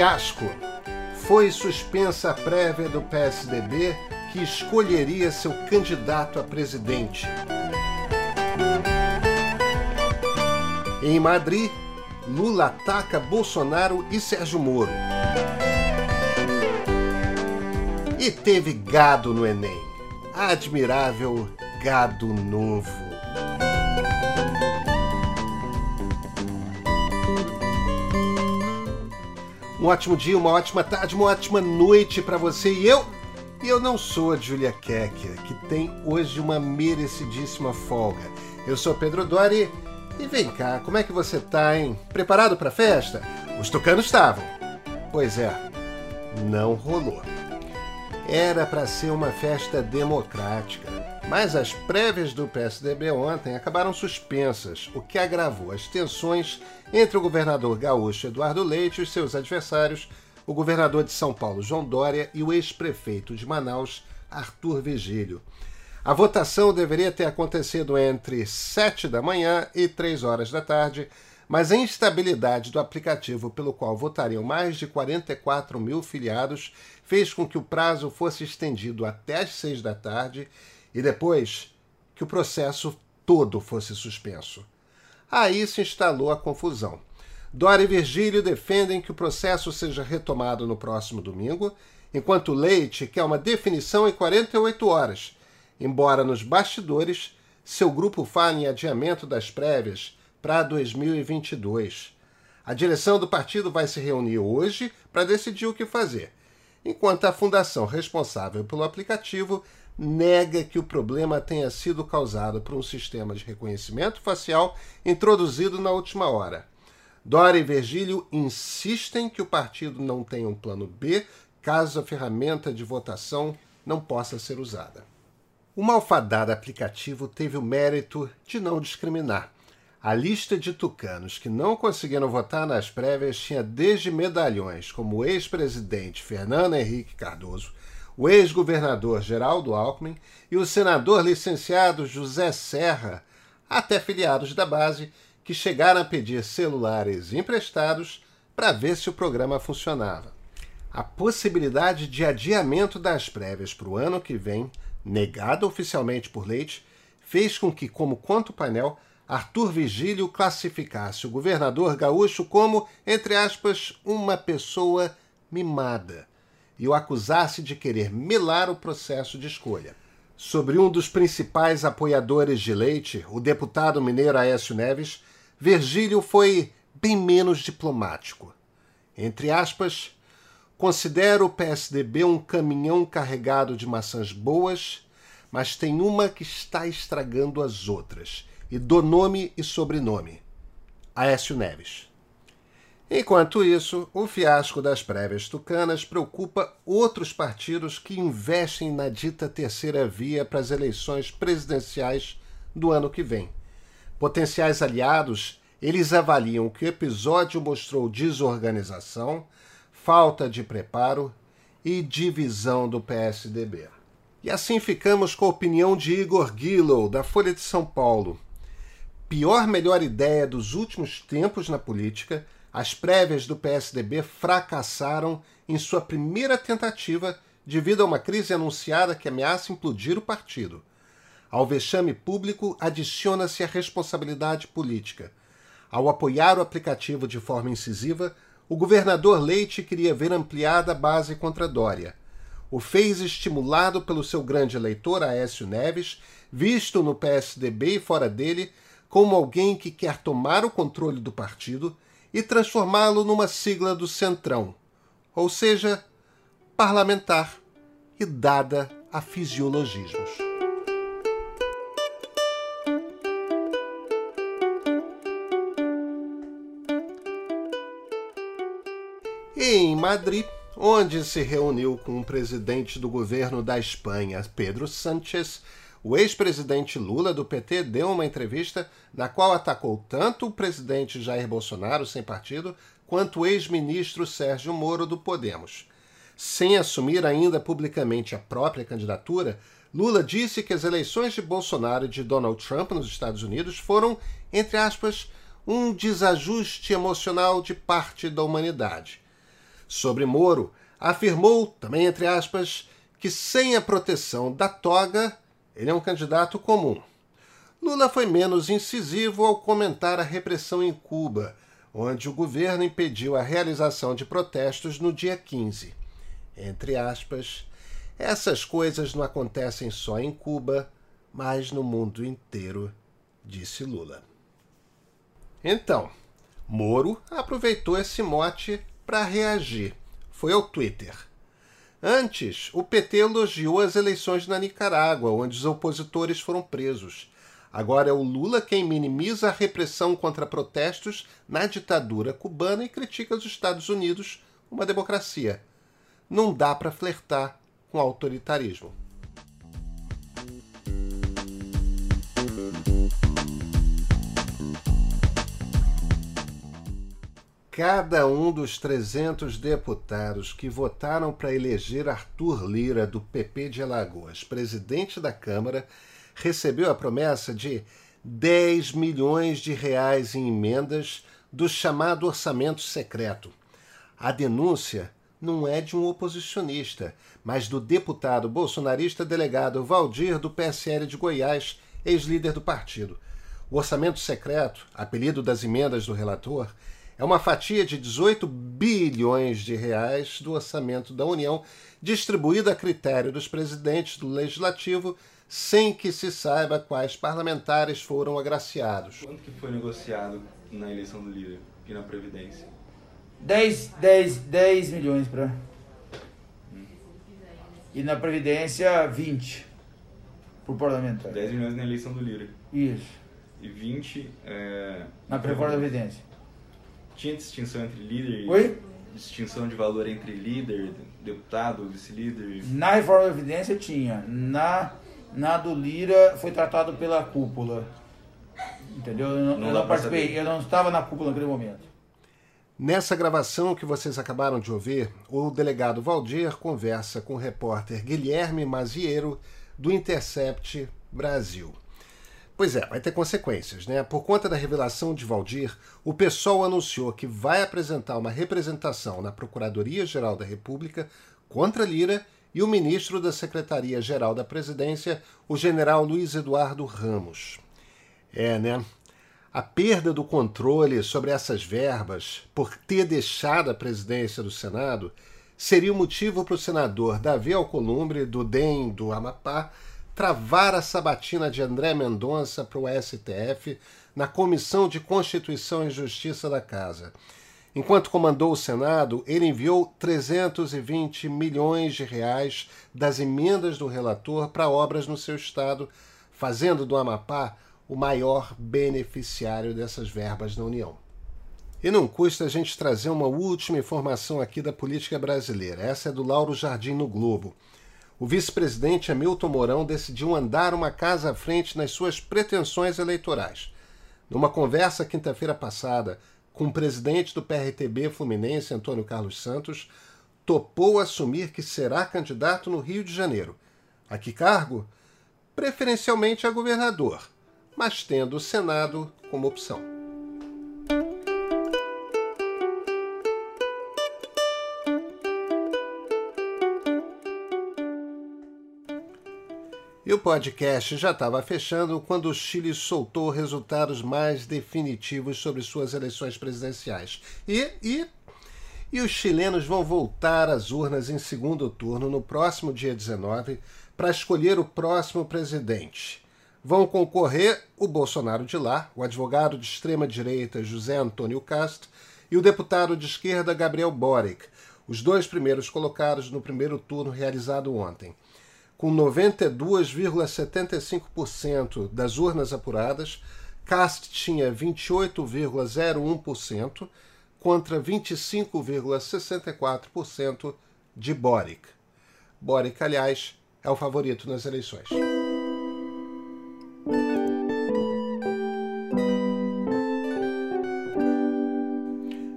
Fiasco. Foi suspensa a prévia do PSDB que escolheria seu candidato a presidente. Em Madrid, Lula ataca Bolsonaro e Sérgio Moro. E teve gado no Enem. Admirável gado novo. Um ótimo dia, uma ótima tarde, uma ótima noite para você e eu. E eu não sou a Julia Kekia, que tem hoje uma merecidíssima folga. Eu sou Pedro Dori e vem cá, como é que você tá, hein? Preparado para festa? Os tucanos estavam. Pois é, não rolou. Era para ser uma festa democrática, mas as prévias do PSDB ontem acabaram suspensas, o que agravou as tensões entre o governador gaúcho Eduardo Leite e seus adversários, o governador de São Paulo João Dória e o ex-prefeito de Manaus Arthur Vigílio. A votação deveria ter acontecido entre 7 da manhã e 3 horas da tarde, mas a instabilidade do aplicativo pelo qual votariam mais de 44 mil filiados fez com que o prazo fosse estendido até as 6 da tarde e depois que o processo todo fosse suspenso. Aí se instalou a confusão. Dória e Virgílio defendem que o processo seja retomado no próximo domingo, enquanto Leite quer uma definição em 48 horas embora nos bastidores seu grupo fale em adiamento das prévias para 2022. A direção do partido vai se reunir hoje para decidir o que fazer, enquanto a fundação responsável pelo aplicativo nega que o problema tenha sido causado por um sistema de reconhecimento facial introduzido na última hora. Dória e Virgílio insistem que o partido não tem um plano B caso a ferramenta de votação não possa ser usada. O malfadado aplicativo teve o mérito de não discriminar. A lista de tucanos que não conseguiram votar nas prévias tinha desde medalhões como o ex-presidente Fernando Henrique Cardoso, o ex-governador Geraldo Alckmin e o senador licenciado José Serra, até filiados da base que chegaram a pedir celulares emprestados para ver se o programa funcionava. A possibilidade de adiamento das prévias para o ano que vem negada oficialmente por Leite, fez com que, como quanto painel, Arthur Vigílio classificasse o governador gaúcho como, entre aspas, uma pessoa mimada e o acusasse de querer melar o processo de escolha. Sobre um dos principais apoiadores de Leite, o deputado mineiro Aécio Neves, Virgílio foi bem menos diplomático. Entre aspas, Considero o PSDB um caminhão carregado de maçãs boas, mas tem uma que está estragando as outras, e dou nome e sobrenome: Aécio Neves. Enquanto isso, o fiasco das prévias tucanas preocupa outros partidos que investem na dita terceira via para as eleições presidenciais do ano que vem. Potenciais aliados, eles avaliam que o episódio mostrou desorganização, falta de preparo e divisão do PSDB. E assim ficamos com a opinião de Igor Gillow, da Folha de São Paulo. Pior melhor ideia dos últimos tempos na política, as prévias do PSDB fracassaram em sua primeira tentativa devido a uma crise anunciada que ameaça implodir o partido. Ao vexame público adiciona-se a responsabilidade política. Ao apoiar o aplicativo de forma incisiva, o governador Leite queria ver ampliada a base contra Dória. O fez estimulado pelo seu grande eleitor, Aécio Neves, visto no PSDB e fora dele como alguém que quer tomar o controle do partido e transformá-lo numa sigla do Centrão, ou seja, parlamentar e dada a fisiologismos. e em Madrid, onde se reuniu com o presidente do governo da Espanha, Pedro Sánchez, o ex-presidente Lula do PT deu uma entrevista na qual atacou tanto o presidente Jair Bolsonaro, sem partido, quanto o ex-ministro Sérgio Moro do Podemos. Sem assumir ainda publicamente a própria candidatura, Lula disse que as eleições de Bolsonaro e de Donald Trump nos Estados Unidos foram, entre aspas, um desajuste emocional de parte da humanidade Sobre Moro, afirmou, também entre aspas, que sem a proteção da toga, ele é um candidato comum. Lula foi menos incisivo ao comentar a repressão em Cuba, onde o governo impediu a realização de protestos no dia 15. Entre aspas, essas coisas não acontecem só em Cuba, mas no mundo inteiro, disse Lula. Então, Moro aproveitou esse mote para reagir. Foi ao Twitter. Antes, o PT elogiou as eleições na Nicarágua, onde os opositores foram presos. Agora é o Lula quem minimiza a repressão contra protestos na ditadura cubana e critica os Estados Unidos, uma democracia. Não dá para flertar com autoritarismo. Cada um dos 300 deputados que votaram para eleger Arthur Lira, do PP de Alagoas, presidente da Câmara, recebeu a promessa de 10 milhões de reais em emendas do chamado orçamento secreto. A denúncia não é de um oposicionista, mas do deputado bolsonarista delegado Valdir do PSL de Goiás, ex-líder do partido. O orçamento secreto, apelido das emendas do relator, é uma fatia de 18 bilhões de reais do orçamento da União, distribuída a critério dos presidentes do Legislativo, sem que se saiba quais parlamentares foram agraciados. Quanto que foi negociado na eleição do líder e na Previdência? 10, 10, 10 milhões para. Hum. E na Previdência, 20 por parlamentar. 10 milhões na eleição do líder. Isso. E 20 é... na Previdência. Tinha distinção entre líder e. Oi? Distinção de valor entre líder, deputado, vice-líder? Na reforma da Previdência tinha. Na, na do Lira foi tratado pela cúpula. Entendeu? Eu não, não, eu não participei, eu não estava na cúpula naquele momento. Nessa gravação que vocês acabaram de ouvir, o delegado Valdir conversa com o repórter Guilherme Maziero, do Intercept Brasil. Pois é, vai ter consequências, né? Por conta da revelação de Valdir, o PSOL anunciou que vai apresentar uma representação na Procuradoria-Geral da República contra Lira e o ministro da Secretaria-Geral da Presidência, o general Luiz Eduardo Ramos. É, né? A perda do controle sobre essas verbas por ter deixado a presidência do Senado seria o motivo para o senador Davi Alcolumbre, do DEM do Amapá, travar a sabatina de André Mendonça para o STF na Comissão de Constituição e Justiça da Casa. Enquanto comandou o Senado, ele enviou 320 milhões de reais das emendas do relator para obras no seu estado, fazendo do Amapá o maior beneficiário dessas verbas na União. E não custa a gente trazer uma última informação aqui da política brasileira. Essa é do Lauro Jardim no Globo o vice-presidente Hamilton Mourão decidiu andar uma casa à frente nas suas pretensões eleitorais. Numa conversa quinta-feira passada com o presidente do PRTB Fluminense, Antônio Carlos Santos, topou assumir que será candidato no Rio de Janeiro. A que cargo? Preferencialmente a governador, mas tendo o Senado como opção. E o podcast já estava fechando quando o Chile soltou resultados mais definitivos sobre suas eleições presidenciais. E, e, e os chilenos vão voltar às urnas em segundo turno no próximo dia 19 para escolher o próximo presidente. Vão concorrer o Bolsonaro de lá, o advogado de extrema-direita José Antônio Castro e o deputado de esquerda Gabriel Boric, os dois primeiros colocados no primeiro turno realizado ontem com 92,75% das urnas apuradas, Cast tinha 28,01% contra 25,64% de Boric. Boric, aliás, é o favorito nas eleições.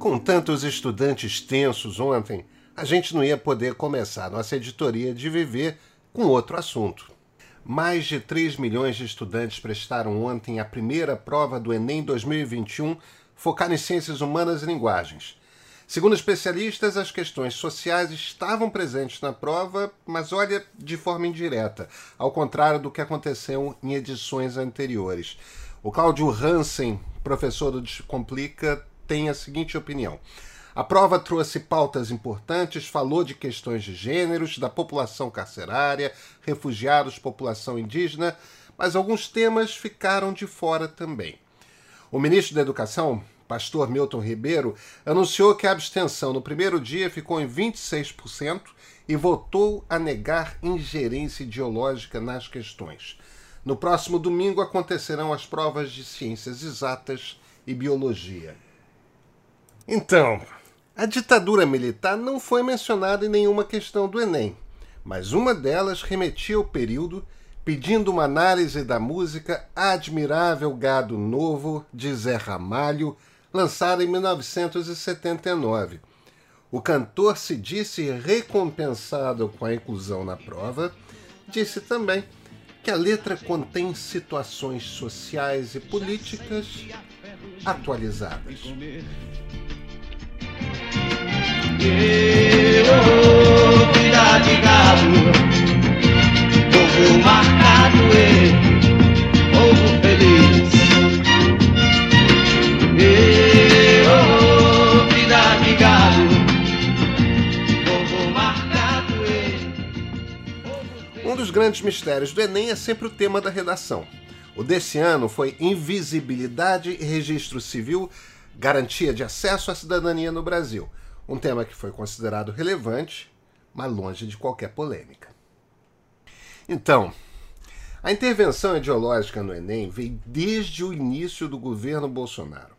Com tantos estudantes tensos ontem, a gente não ia poder começar nossa editoria de viver com outro assunto. Mais de 3 milhões de estudantes prestaram ontem a primeira prova do Enem 2021, focada em ciências humanas e linguagens. Segundo especialistas, as questões sociais estavam presentes na prova, mas olha, de forma indireta, ao contrário do que aconteceu em edições anteriores. O Cláudio Hansen, professor do Descomplica, tem a seguinte opinião. A prova trouxe pautas importantes, falou de questões de gêneros, da população carcerária, refugiados, população indígena, mas alguns temas ficaram de fora também. O ministro da Educação, pastor Milton Ribeiro, anunciou que a abstenção no primeiro dia ficou em 26% e votou a negar ingerência ideológica nas questões. No próximo domingo acontecerão as provas de ciências exatas e biologia. Então, a ditadura militar não foi mencionada em nenhuma questão do Enem, mas uma delas remetia ao período pedindo uma análise da música Admirável Gado Novo de Zé Ramalho, lançada em 1979. O cantor se disse recompensado com a inclusão na prova, disse também que a letra contém situações sociais e políticas atualizadas. Eu, vida de gado, povo marcado e povo feliz. Eu, vida de gado, povo marcado e Um dos grandes mistérios do Enem é sempre o tema da redação. O desse ano foi Invisibilidade e Registro Civil Garantia de Acesso à Cidadania no Brasil um tema que foi considerado relevante, mas longe de qualquer polêmica. Então, a intervenção ideológica no Enem veio desde o início do governo Bolsonaro.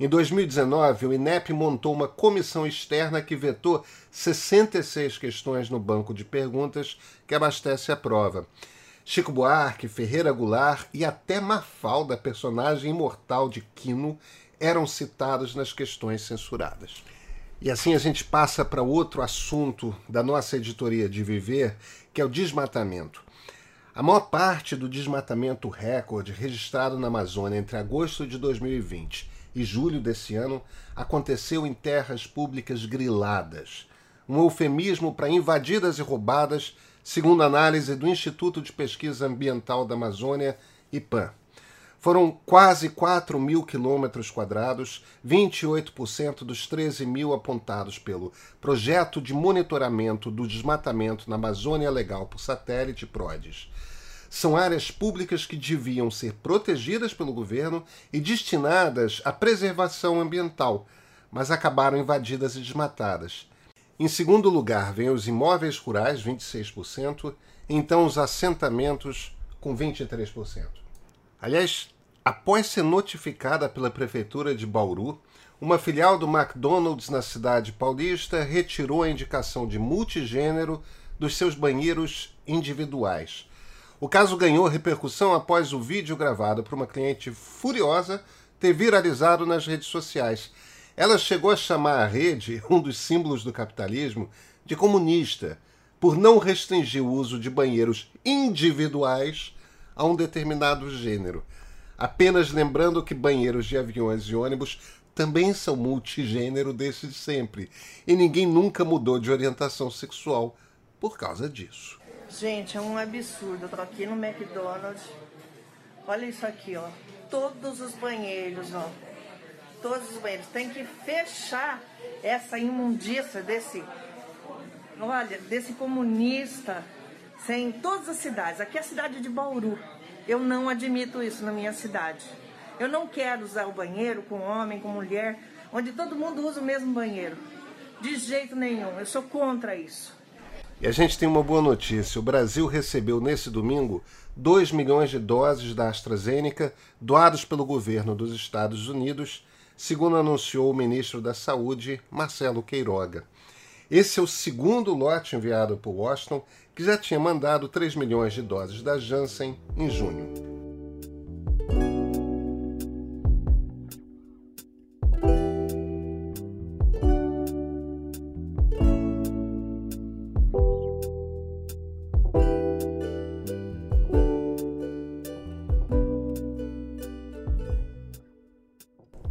Em 2019, o INEP montou uma comissão externa que vetou 66 questões no banco de perguntas que abastece a prova. Chico Buarque, Ferreira Goulart e até Mafalda, personagem imortal de Quino, eram citados nas questões censuradas. E assim a gente passa para outro assunto da nossa editoria de Viver, que é o desmatamento. A maior parte do desmatamento recorde registrado na Amazônia entre agosto de 2020 e julho desse ano aconteceu em terras públicas griladas, um eufemismo para invadidas e roubadas, segundo análise do Instituto de Pesquisa Ambiental da Amazônia, IPAM. Foram quase 4 mil quilômetros quadrados, 28% dos 13 mil apontados pelo Projeto de Monitoramento do Desmatamento na Amazônia Legal por Satélite PRODES. São áreas públicas que deviam ser protegidas pelo governo e destinadas à preservação ambiental, mas acabaram invadidas e desmatadas. Em segundo lugar, vêm os imóveis rurais, 26%, e então os assentamentos, com 23%. Aliás, após ser notificada pela Prefeitura de Bauru, uma filial do McDonald's na cidade paulista retirou a indicação de multigênero dos seus banheiros individuais. O caso ganhou repercussão após o vídeo gravado por uma cliente furiosa ter viralizado nas redes sociais. Ela chegou a chamar a rede, um dos símbolos do capitalismo, de comunista, por não restringir o uso de banheiros individuais a um determinado gênero. Apenas lembrando que banheiros de aviões e ônibus também são multigênero desde sempre, e ninguém nunca mudou de orientação sexual por causa disso. Gente, é um absurdo. Eu tô aqui no McDonald's. Olha isso aqui, ó. Todos os banheiros, ó. Todos os banheiros. Tem que fechar essa imundícia desse. Olha, desse comunista em todas as cidades. Aqui é a cidade de Bauru. Eu não admito isso na minha cidade. Eu não quero usar o banheiro com homem, com mulher, onde todo mundo usa o mesmo banheiro. De jeito nenhum. Eu sou contra isso. E a gente tem uma boa notícia. O Brasil recebeu nesse domingo 2 milhões de doses da AstraZeneca doados pelo governo dos Estados Unidos, segundo anunciou o ministro da Saúde, Marcelo Queiroga. Esse é o segundo lote enviado por Washington que já tinha mandado 3 milhões de doses da Janssen em junho.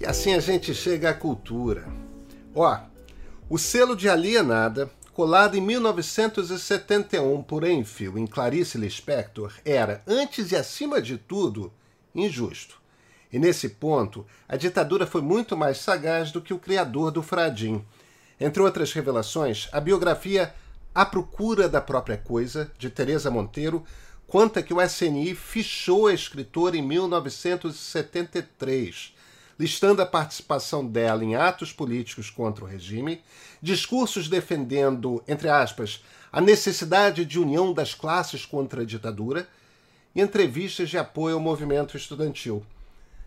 E assim a gente chega à cultura. Ó, O selo de Alienada, colado em 1971 por Enfield em Clarice Lispector, era, antes e acima de tudo, injusto. E nesse ponto, a ditadura foi muito mais sagaz do que o criador do Fradim. Entre outras revelações, a biografia A Procura da Própria Coisa, de Teresa Monteiro, conta que o SNI fichou a escritora em 1973, listando a participação dela em atos políticos contra o regime, discursos defendendo, entre aspas, a necessidade de união das classes contra a ditadura e entrevistas de apoio ao movimento estudantil.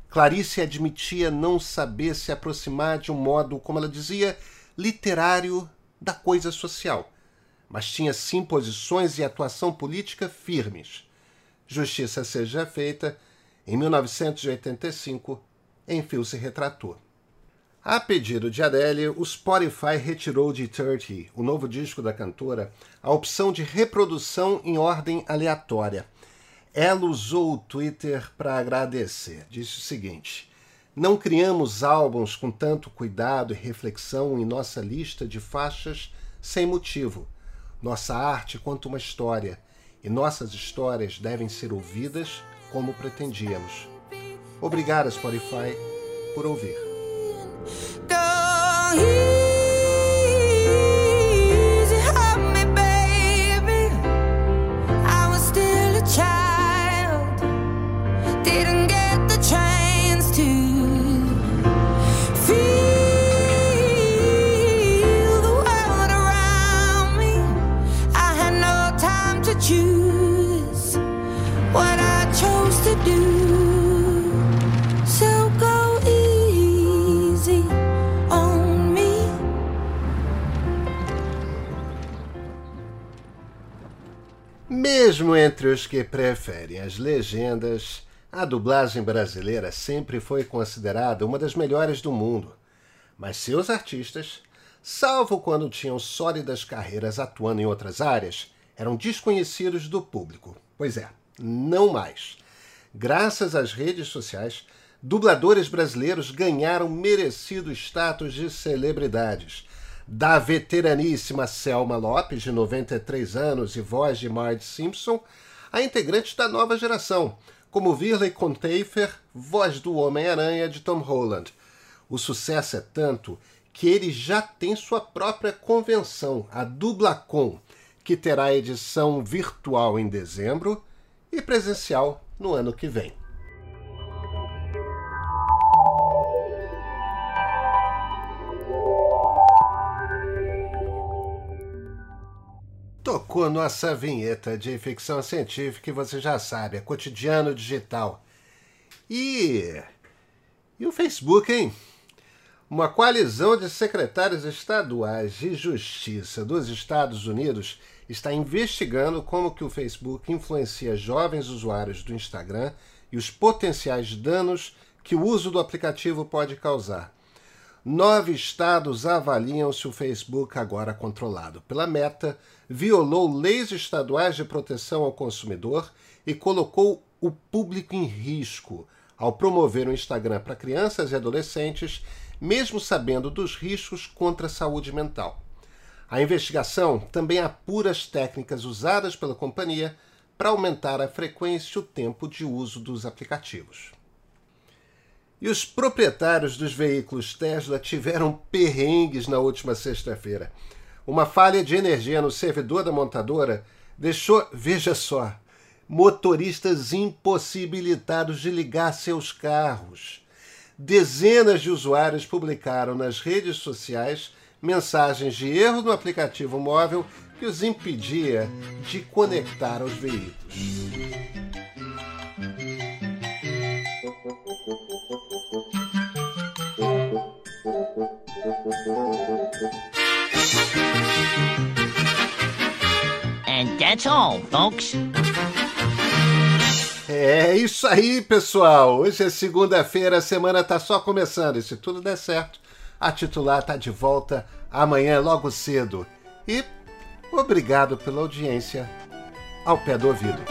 Clarice admitia não saber se aproximar de um modo, como ela dizia, literário da coisa social, mas tinha sim posições e atuação política firmes. Justiça seja feita, em 1985, Enfio se retratou. A pedido de Adele, o Spotify retirou de 30, o novo disco da cantora, a opção de reprodução em ordem aleatória. Ela usou o Twitter para agradecer. Disse o seguinte: Não criamos álbuns com tanto cuidado e reflexão em nossa lista de faixas sem motivo. Nossa arte conta uma história e nossas histórias devem ser ouvidas como pretendíamos. Obrigada, Spotify, por ouvir. Mesmo entre os que preferem as legendas, a dublagem brasileira sempre foi considerada uma das melhores do mundo. Mas seus artistas, salvo quando tinham sólidas carreiras atuando em outras áreas, eram desconhecidos do público. Pois é, não mais. Graças às redes sociais, dubladores brasileiros ganharam merecido status de celebridades da veteraníssima Selma Lopes, de 93 anos e voz de Marge Simpson, a integrantes da nova geração, como Virley Conteifer, voz do Homem-Aranha de Tom Holland. O sucesso é tanto que ele já tem sua própria convenção, a Dublacon, que terá edição virtual em dezembro e presencial no ano que vem. Tocou nossa vinheta de ficção científica e você já sabe, é cotidiano digital. E. E o Facebook, hein? Uma coalizão de secretários estaduais de justiça dos Estados Unidos está investigando como que o Facebook influencia jovens usuários do Instagram e os potenciais danos que o uso do aplicativo pode causar. Nove estados avaliam se o Facebook, agora controlado pela Meta, violou leis estaduais de proteção ao consumidor e colocou o público em risco ao promover o Instagram para crianças e adolescentes, mesmo sabendo dos riscos contra a saúde mental. A investigação também apura as técnicas usadas pela companhia para aumentar a frequência e o tempo de uso dos aplicativos. E os proprietários dos veículos Tesla tiveram perrengues na última sexta-feira. Uma falha de energia no servidor da montadora deixou, veja só, motoristas impossibilitados de ligar seus carros. Dezenas de usuários publicaram nas redes sociais mensagens de erro no aplicativo móvel que os impedia de conectar aos veículos. That's all, folks. É isso aí, pessoal. Hoje é segunda-feira, a semana tá só começando. E se tudo der certo, a titular tá de volta amanhã logo cedo. E obrigado pela audiência ao pé do ouvido.